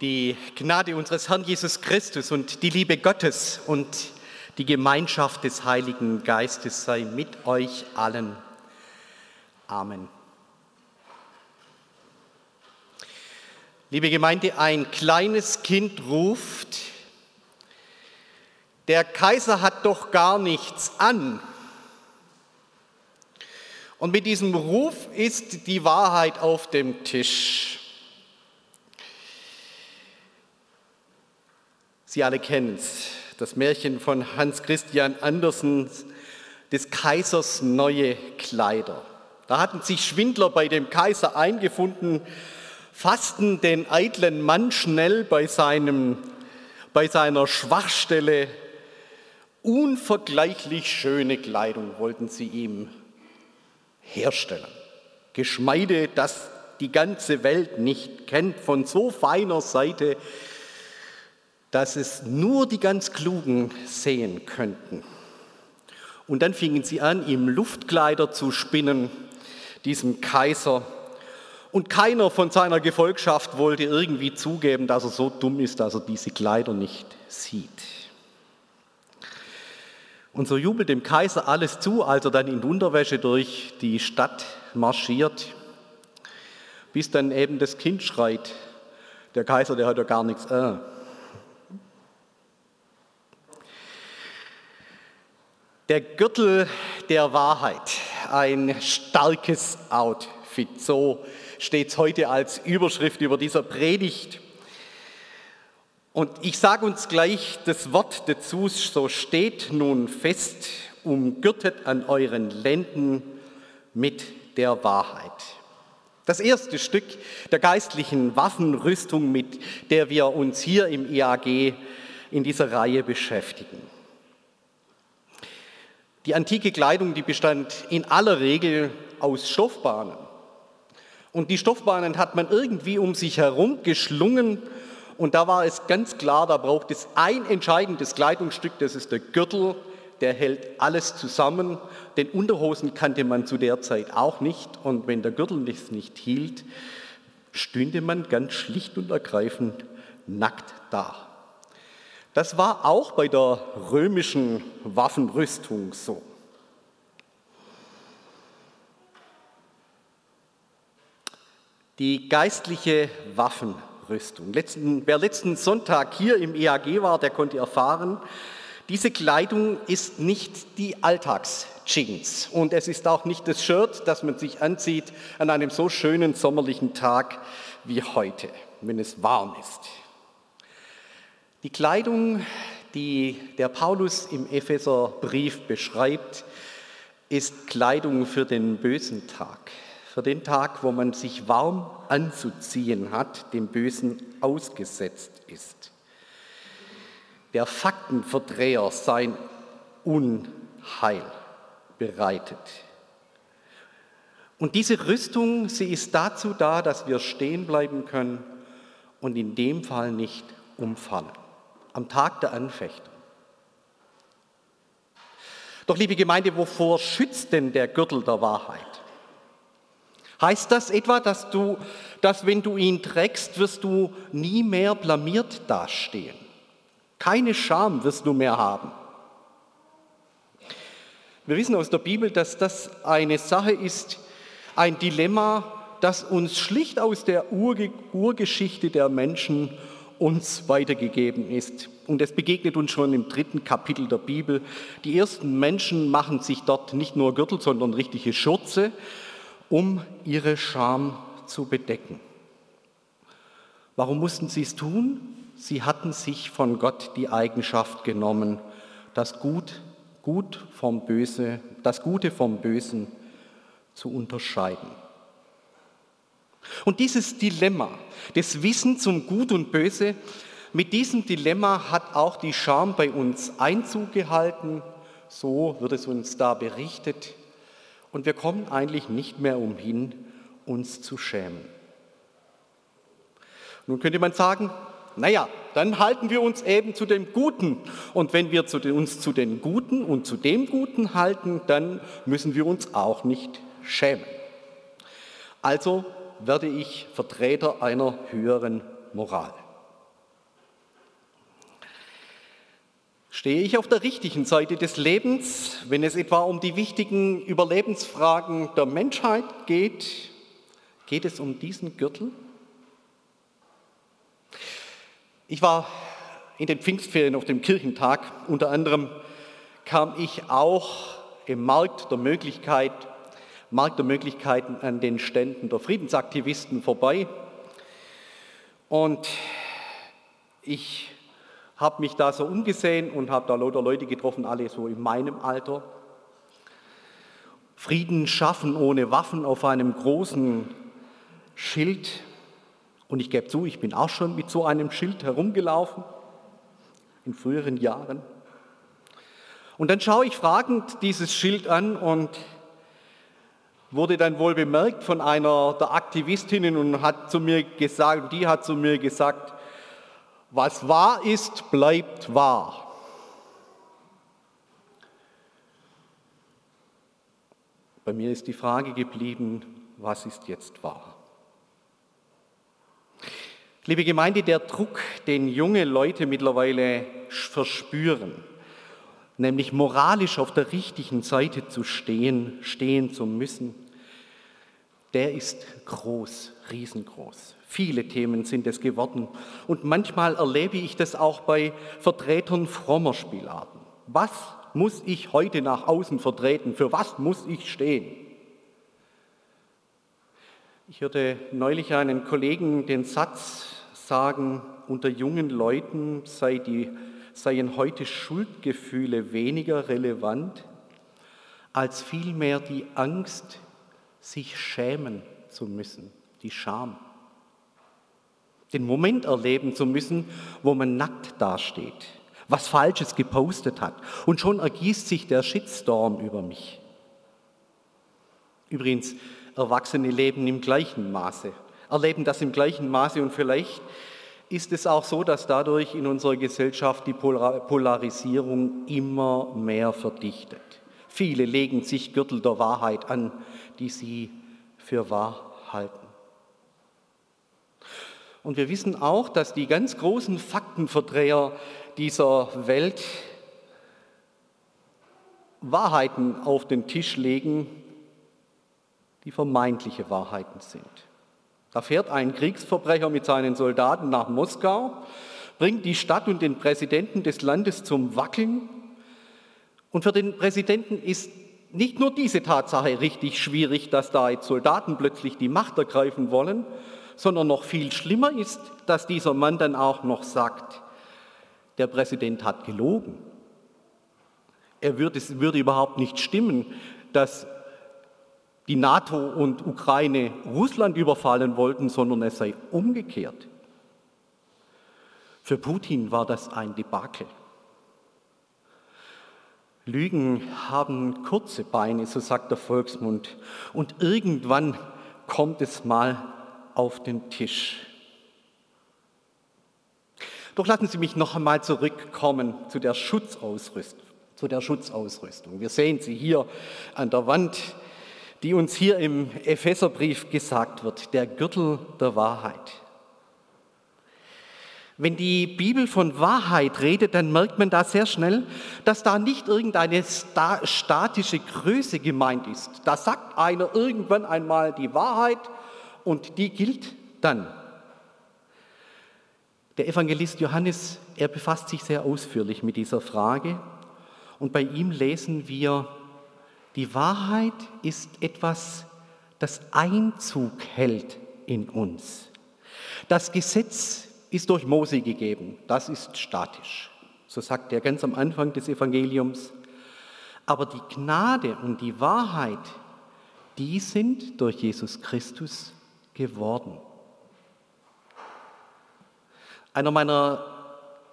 Die Gnade unseres Herrn Jesus Christus und die Liebe Gottes und die Gemeinschaft des Heiligen Geistes sei mit euch allen. Amen. Liebe Gemeinde, ein kleines Kind ruft, der Kaiser hat doch gar nichts an. Und mit diesem Ruf ist die Wahrheit auf dem Tisch. Sie alle kennen es, das Märchen von Hans Christian Andersen, des Kaisers neue Kleider. Da hatten sich Schwindler bei dem Kaiser eingefunden, fassten den eitlen Mann schnell bei, seinem, bei seiner Schwachstelle. Unvergleichlich schöne Kleidung wollten sie ihm herstellen. Geschmeide, das die ganze Welt nicht kennt, von so feiner Seite, dass es nur die ganz Klugen sehen könnten. Und dann fingen sie an, ihm Luftkleider zu spinnen, diesem Kaiser. Und keiner von seiner Gefolgschaft wollte irgendwie zugeben, dass er so dumm ist, dass er diese Kleider nicht sieht. Und so jubelt dem Kaiser alles zu, als er dann in Unterwäsche durch die Stadt marschiert, bis dann eben das Kind schreit. Der Kaiser, der hat ja gar nichts. Äh. Der Gürtel der Wahrheit, ein starkes Outfit, so steht es heute als Überschrift über dieser Predigt. Und ich sage uns gleich das Wort dazu, so steht nun fest, umgürtet an euren Lenden mit der Wahrheit. Das erste Stück der geistlichen Waffenrüstung, mit der wir uns hier im IAG in dieser Reihe beschäftigen. Die antike Kleidung, die bestand in aller Regel aus Stoffbahnen. Und die Stoffbahnen hat man irgendwie um sich herum geschlungen und da war es ganz klar, da braucht es ein entscheidendes Kleidungsstück, das ist der Gürtel, der hält alles zusammen. Den Unterhosen kannte man zu der Zeit auch nicht. Und wenn der Gürtel das nicht hielt, stünde man ganz schlicht und ergreifend nackt da. Das war auch bei der römischen Waffenrüstung so. Die geistliche Waffenrüstung Rüstung. Letzten, wer letzten Sonntag hier im EAG war, der konnte erfahren, diese Kleidung ist nicht die Alltagsjeans und es ist auch nicht das Shirt, das man sich anzieht an einem so schönen sommerlichen Tag wie heute, wenn es warm ist. Die Kleidung, die der Paulus im Epheserbrief beschreibt, ist Kleidung für den bösen Tag für den Tag, wo man sich warm anzuziehen hat, dem Bösen ausgesetzt ist. Der Faktenverdreher sein Unheil bereitet. Und diese Rüstung, sie ist dazu da, dass wir stehen bleiben können und in dem Fall nicht umfallen. Am Tag der Anfechtung. Doch liebe Gemeinde, wovor schützt denn der Gürtel der Wahrheit? Heißt das etwa, dass du, dass wenn du ihn trägst, wirst du nie mehr blamiert dastehen? Keine Scham wirst du mehr haben. Wir wissen aus der Bibel, dass das eine Sache ist, ein Dilemma, das uns schlicht aus der Urgeschichte der Menschen uns weitergegeben ist. Und es begegnet uns schon im dritten Kapitel der Bibel. Die ersten Menschen machen sich dort nicht nur Gürtel, sondern richtige Schürze um ihre Scham zu bedecken. Warum mussten sie es tun? Sie hatten sich von Gott die Eigenschaft genommen, das Gut, Gut vom Böse, das Gute vom Bösen zu unterscheiden. Und dieses Dilemma des Wissens um Gut und Böse, mit diesem Dilemma hat auch die Scham bei uns Einzug gehalten. So wird es uns da berichtet und wir kommen eigentlich nicht mehr umhin, uns zu schämen. Nun könnte man sagen, naja, dann halten wir uns eben zu dem Guten. Und wenn wir uns zu den Guten und zu dem Guten halten, dann müssen wir uns auch nicht schämen. Also werde ich Vertreter einer höheren Moral. Stehe ich auf der richtigen Seite des Lebens, wenn es etwa um die wichtigen Überlebensfragen der Menschheit geht? Geht es um diesen Gürtel? Ich war in den Pfingstferien auf dem Kirchentag. Unter anderem kam ich auch im Markt der Möglichkeit Markt der Möglichkeiten an den Ständen der Friedensaktivisten vorbei. Und ich habe mich da so umgesehen und habe da lauter Leute getroffen, alle so in meinem Alter. Frieden schaffen ohne Waffen auf einem großen Schild. Und ich gebe zu, ich bin auch schon mit so einem Schild herumgelaufen in früheren Jahren. Und dann schaue ich fragend dieses Schild an und wurde dann wohl bemerkt von einer der Aktivistinnen und hat zu mir gesagt, die hat zu mir gesagt, was wahr ist, bleibt wahr. Bei mir ist die Frage geblieben, was ist jetzt wahr? Liebe Gemeinde, der Druck, den junge Leute mittlerweile verspüren, nämlich moralisch auf der richtigen Seite zu stehen, stehen zu müssen, der ist groß, riesengroß. Viele Themen sind es geworden. Und manchmal erlebe ich das auch bei Vertretern frommer Spielarten. Was muss ich heute nach außen vertreten? Für was muss ich stehen? Ich hörte neulich einen Kollegen den Satz sagen, unter jungen Leuten sei die, seien heute Schuldgefühle weniger relevant als vielmehr die Angst, sich schämen zu müssen, die Scham. Den Moment erleben zu müssen, wo man nackt dasteht, was Falsches gepostet hat und schon ergießt sich der Shitstorm über mich. Übrigens, Erwachsene leben im gleichen Maße, erleben das im gleichen Maße und vielleicht ist es auch so, dass dadurch in unserer Gesellschaft die Polarisierung immer mehr verdichtet. Viele legen sich Gürtel der Wahrheit an, die sie für wahr halten. Und wir wissen auch, dass die ganz großen Faktenverdreher dieser Welt Wahrheiten auf den Tisch legen, die vermeintliche Wahrheiten sind. Da fährt ein Kriegsverbrecher mit seinen Soldaten nach Moskau, bringt die Stadt und den Präsidenten des Landes zum Wackeln. Und für den Präsidenten ist nicht nur diese Tatsache richtig schwierig, dass da jetzt Soldaten plötzlich die Macht ergreifen wollen, sondern noch viel schlimmer ist, dass dieser Mann dann auch noch sagt, der Präsident hat gelogen. Er würde, es würde überhaupt nicht stimmen, dass die NATO und Ukraine Russland überfallen wollten, sondern es sei umgekehrt. Für Putin war das ein Debakel. Lügen haben kurze Beine, so sagt der Volksmund, und irgendwann kommt es mal auf den Tisch. Doch lassen Sie mich noch einmal zurückkommen zu der Schutzausrüstung. Zu der Schutzausrüstung. Wir sehen sie hier an der Wand die uns hier im Epheserbrief gesagt wird, der Gürtel der Wahrheit. Wenn die Bibel von Wahrheit redet, dann merkt man da sehr schnell, dass da nicht irgendeine statische Größe gemeint ist. Da sagt einer irgendwann einmal die Wahrheit und die gilt dann. Der Evangelist Johannes, er befasst sich sehr ausführlich mit dieser Frage und bei ihm lesen wir, die Wahrheit ist etwas, das Einzug hält in uns. Das Gesetz ist durch Mose gegeben, das ist statisch. So sagt er ganz am Anfang des Evangeliums. Aber die Gnade und die Wahrheit, die sind durch Jesus Christus geworden. Einer meiner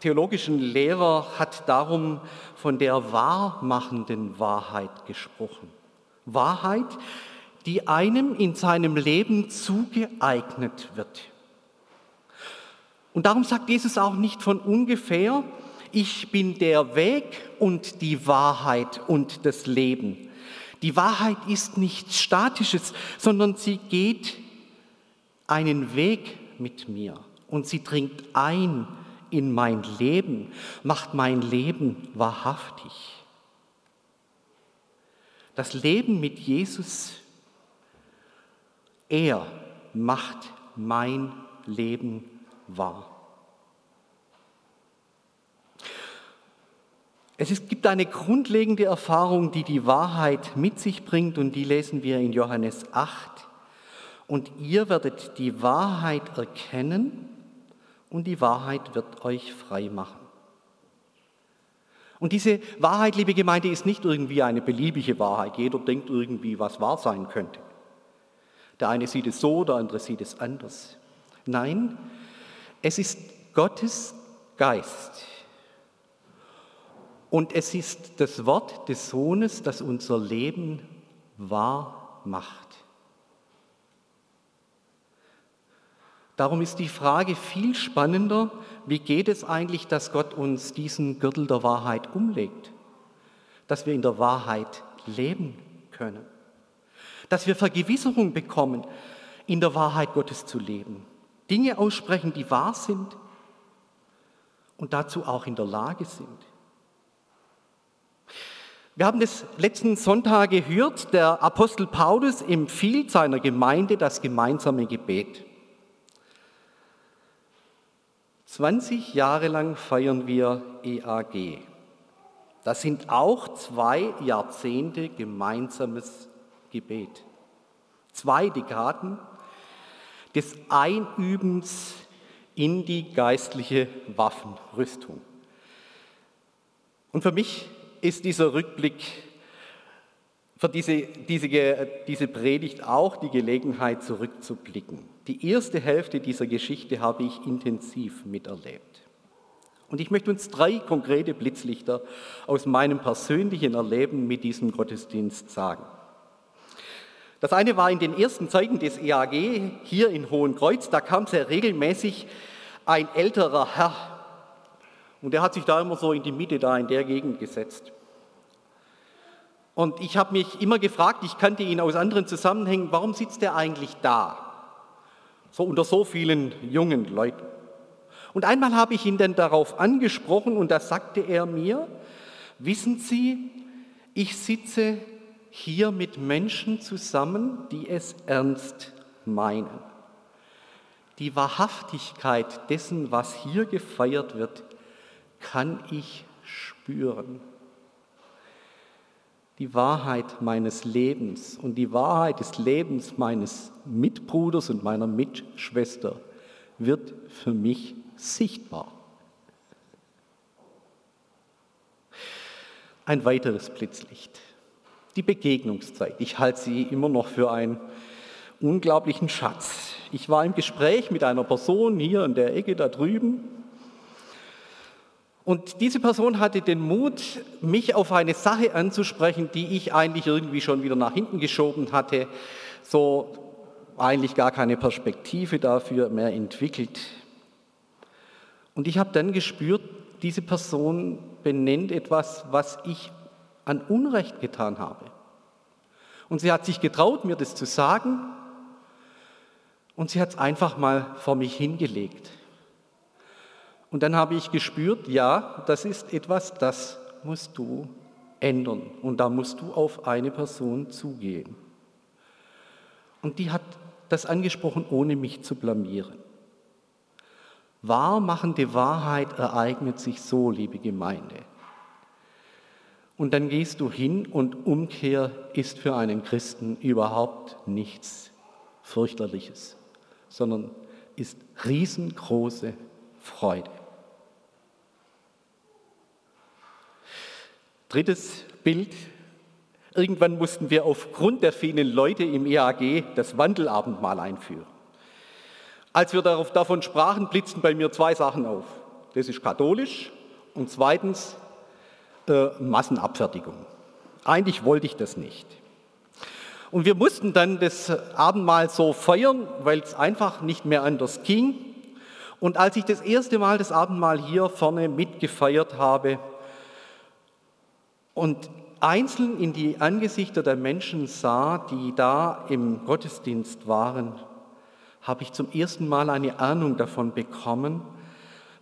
theologischen Lehrer hat darum von der wahrmachenden Wahrheit gesprochen. Wahrheit, die einem in seinem Leben zugeeignet wird. Und darum sagt Jesus auch nicht von ungefähr, ich bin der Weg und die Wahrheit und das Leben. Die Wahrheit ist nichts Statisches, sondern sie geht einen Weg mit mir und sie dringt ein in mein Leben, macht mein Leben wahrhaftig. Das Leben mit Jesus, er macht mein Leben wahr. Es gibt eine grundlegende Erfahrung, die die Wahrheit mit sich bringt und die lesen wir in Johannes 8. Und ihr werdet die Wahrheit erkennen und die Wahrheit wird euch frei machen. Und diese Wahrheit, liebe Gemeinde, ist nicht irgendwie eine beliebige Wahrheit. Jeder denkt irgendwie, was wahr sein könnte. Der eine sieht es so, der andere sieht es anders. Nein, es ist Gottes Geist, und es ist das Wort des Sohnes, das unser Leben wahr macht. Darum ist die Frage viel spannender, wie geht es eigentlich, dass Gott uns diesen Gürtel der Wahrheit umlegt, dass wir in der Wahrheit leben können, dass wir Vergewisserung bekommen, in der Wahrheit Gottes zu leben, Dinge aussprechen, die wahr sind und dazu auch in der Lage sind. Wir haben das letzten Sonntag gehört, der Apostel Paulus empfiehlt seiner Gemeinde das gemeinsame Gebet. 20 Jahre lang feiern wir EAG. Das sind auch zwei Jahrzehnte gemeinsames Gebet. Zwei Dekaden des Einübens in die geistliche Waffenrüstung. Und für mich ist dieser Rückblick für diese, diese, diese Predigt auch die Gelegenheit zurückzublicken. Die erste Hälfte dieser Geschichte habe ich intensiv miterlebt. Und ich möchte uns drei konkrete Blitzlichter aus meinem persönlichen Erleben mit diesem Gottesdienst sagen. Das eine war in den ersten Zeiten des EAG hier in Hohenkreuz, da kam sehr regelmäßig ein älterer Herr und der hat sich da immer so in die Mitte da in der Gegend gesetzt. Und ich habe mich immer gefragt, ich kannte ihn aus anderen Zusammenhängen, warum sitzt er eigentlich da? So unter so vielen jungen Leuten. Und einmal habe ich ihn dann darauf angesprochen und da sagte er mir, wissen Sie, ich sitze hier mit Menschen zusammen, die es ernst meinen. Die Wahrhaftigkeit dessen, was hier gefeiert wird, kann ich spüren. Die Wahrheit meines Lebens und die Wahrheit des Lebens meines Mitbruders und meiner Mitschwester wird für mich sichtbar. Ein weiteres Blitzlicht. Die Begegnungszeit. Ich halte sie immer noch für einen unglaublichen Schatz. Ich war im Gespräch mit einer Person hier in der Ecke da drüben und diese Person hatte den Mut, mich auf eine Sache anzusprechen, die ich eigentlich irgendwie schon wieder nach hinten geschoben hatte, so eigentlich gar keine Perspektive dafür mehr entwickelt. Und ich habe dann gespürt, diese Person benennt etwas, was ich an Unrecht getan habe. Und sie hat sich getraut, mir das zu sagen, und sie hat es einfach mal vor mich hingelegt. Und dann habe ich gespürt, ja, das ist etwas, das musst du ändern. Und da musst du auf eine Person zugehen. Und die hat das angesprochen, ohne mich zu blamieren. Wahrmachende Wahrheit ereignet sich so, liebe Gemeinde. Und dann gehst du hin und Umkehr ist für einen Christen überhaupt nichts fürchterliches, sondern ist riesengroße Freude. Drittes Bild. Irgendwann mussten wir aufgrund der vielen Leute im EAG das Wandelabendmahl einführen. Als wir davon sprachen, blitzten bei mir zwei Sachen auf. Das ist katholisch und zweitens äh, Massenabfertigung. Eigentlich wollte ich das nicht. Und wir mussten dann das Abendmahl so feiern, weil es einfach nicht mehr anders ging. Und als ich das erste Mal das Abendmahl hier vorne mitgefeiert habe, und einzeln in die Angesichter der Menschen sah, die da im Gottesdienst waren, habe ich zum ersten Mal eine Ahnung davon bekommen,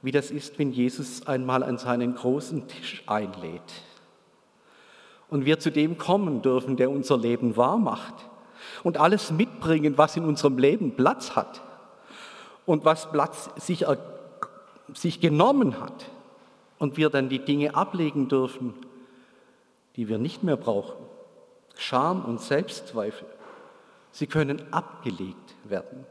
wie das ist, wenn Jesus einmal an seinen großen Tisch einlädt und wir zu dem kommen dürfen, der unser Leben wahr macht und alles mitbringen, was in unserem Leben Platz hat und was Platz sich, sich genommen hat und wir dann die Dinge ablegen dürfen, die wir nicht mehr brauchen. Scham und Selbstzweifel, sie können abgelegt werden.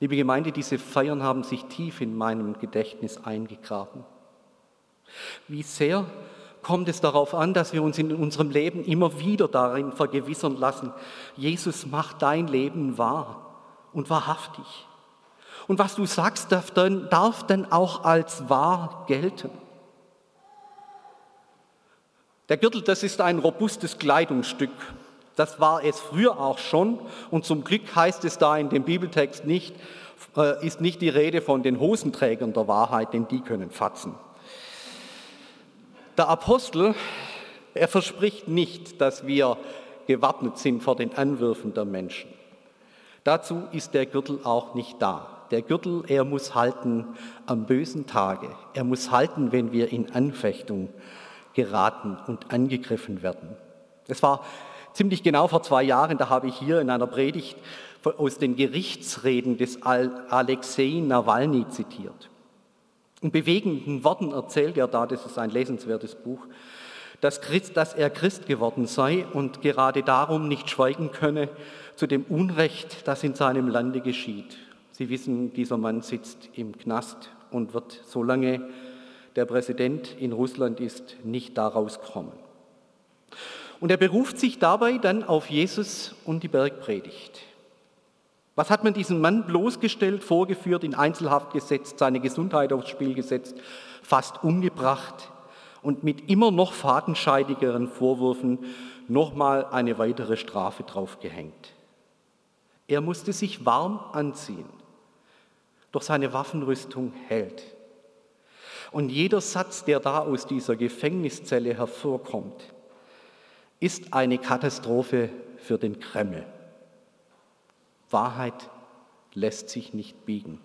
Liebe Gemeinde, diese Feiern haben sich tief in meinem Gedächtnis eingegraben. Wie sehr kommt es darauf an, dass wir uns in unserem Leben immer wieder darin vergewissern lassen, Jesus macht dein Leben wahr und wahrhaftig. Und was du sagst, darf dann, darf dann auch als wahr gelten. Der Gürtel, das ist ein robustes Kleidungsstück. Das war es früher auch schon. Und zum Glück heißt es da in dem Bibeltext nicht, äh, ist nicht die Rede von den Hosenträgern der Wahrheit, denn die können fatzen. Der Apostel, er verspricht nicht, dass wir gewappnet sind vor den Anwürfen der Menschen. Dazu ist der Gürtel auch nicht da. Der Gürtel, er muss halten am bösen Tage. Er muss halten, wenn wir in Anfechtung geraten und angegriffen werden. Es war ziemlich genau vor zwei Jahren, da habe ich hier in einer Predigt aus den Gerichtsreden des Alexei Nawalny zitiert. In bewegenden Worten erzählt er da, das ist ein lesenswertes Buch, dass, Christ, dass er Christ geworden sei und gerade darum nicht schweigen könne zu dem Unrecht, das in seinem Lande geschieht. Sie wissen, dieser Mann sitzt im Knast und wird, solange der Präsident in Russland ist, nicht daraus kommen. Und er beruft sich dabei dann auf Jesus und die Bergpredigt. Was hat man diesem Mann bloßgestellt, vorgeführt, in Einzelhaft gesetzt, seine Gesundheit aufs Spiel gesetzt, fast umgebracht und mit immer noch fadenscheidigeren Vorwürfen nochmal eine weitere Strafe draufgehängt. Er musste sich warm anziehen, doch seine Waffenrüstung hält. Und jeder Satz, der da aus dieser Gefängniszelle hervorkommt, ist eine Katastrophe für den Kreml. Wahrheit lässt sich nicht biegen.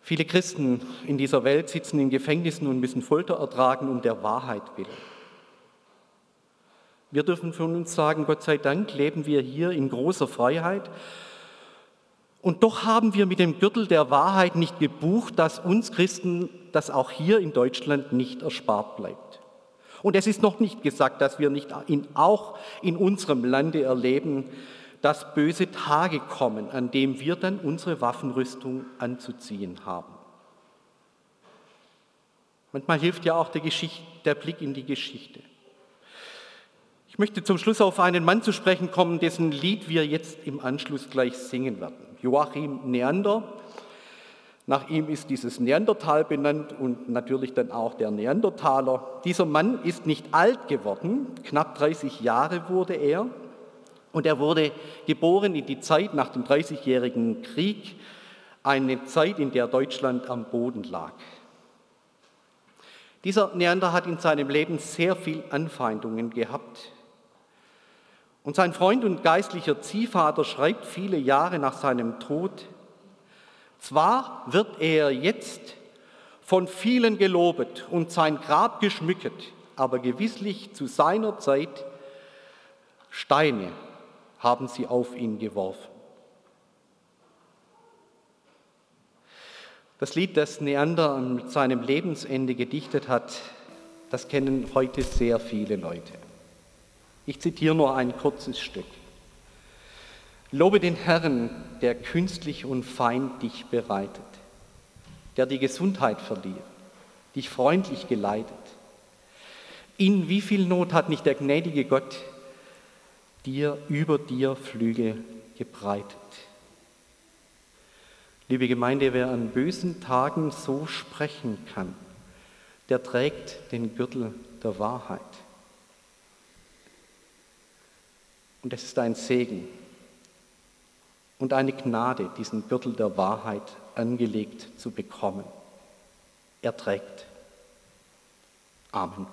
Viele Christen in dieser Welt sitzen in Gefängnissen und müssen Folter ertragen um der Wahrheit willen. Wir dürfen von uns sagen, Gott sei Dank leben wir hier in großer Freiheit. Und doch haben wir mit dem Gürtel der Wahrheit nicht gebucht, dass uns Christen das auch hier in Deutschland nicht erspart bleibt. Und es ist noch nicht gesagt, dass wir nicht in, auch in unserem Lande erleben, dass böse Tage kommen, an dem wir dann unsere Waffenrüstung anzuziehen haben. Manchmal hilft ja auch der, der Blick in die Geschichte. Ich möchte zum Schluss auf einen Mann zu sprechen kommen, dessen Lied wir jetzt im Anschluss gleich singen werden. Joachim Neander, nach ihm ist dieses Neandertal benannt und natürlich dann auch der Neandertaler. Dieser Mann ist nicht alt geworden, knapp 30 Jahre wurde er und er wurde geboren in die Zeit nach dem Dreißigjährigen Krieg, eine Zeit, in der Deutschland am Boden lag. Dieser Neander hat in seinem Leben sehr viel Anfeindungen gehabt. Und sein Freund und geistlicher Ziehvater schreibt viele Jahre nach seinem Tod, zwar wird er jetzt von vielen gelobet und sein Grab geschmückt, aber gewisslich zu seiner Zeit Steine haben sie auf ihn geworfen. Das Lied, das Neander an seinem Lebensende gedichtet hat, das kennen heute sehr viele Leute. Ich zitiere nur ein kurzes Stück. Lobe den Herrn, der künstlich und fein dich bereitet, der die Gesundheit verlieh, dich freundlich geleitet. In wie viel Not hat nicht der gnädige Gott dir über dir Flügel gebreitet? Liebe Gemeinde, wer an bösen Tagen so sprechen kann, der trägt den Gürtel der Wahrheit. Und es ist ein Segen, und eine Gnade, diesen Gürtel der Wahrheit angelegt zu bekommen. Er trägt. Amen.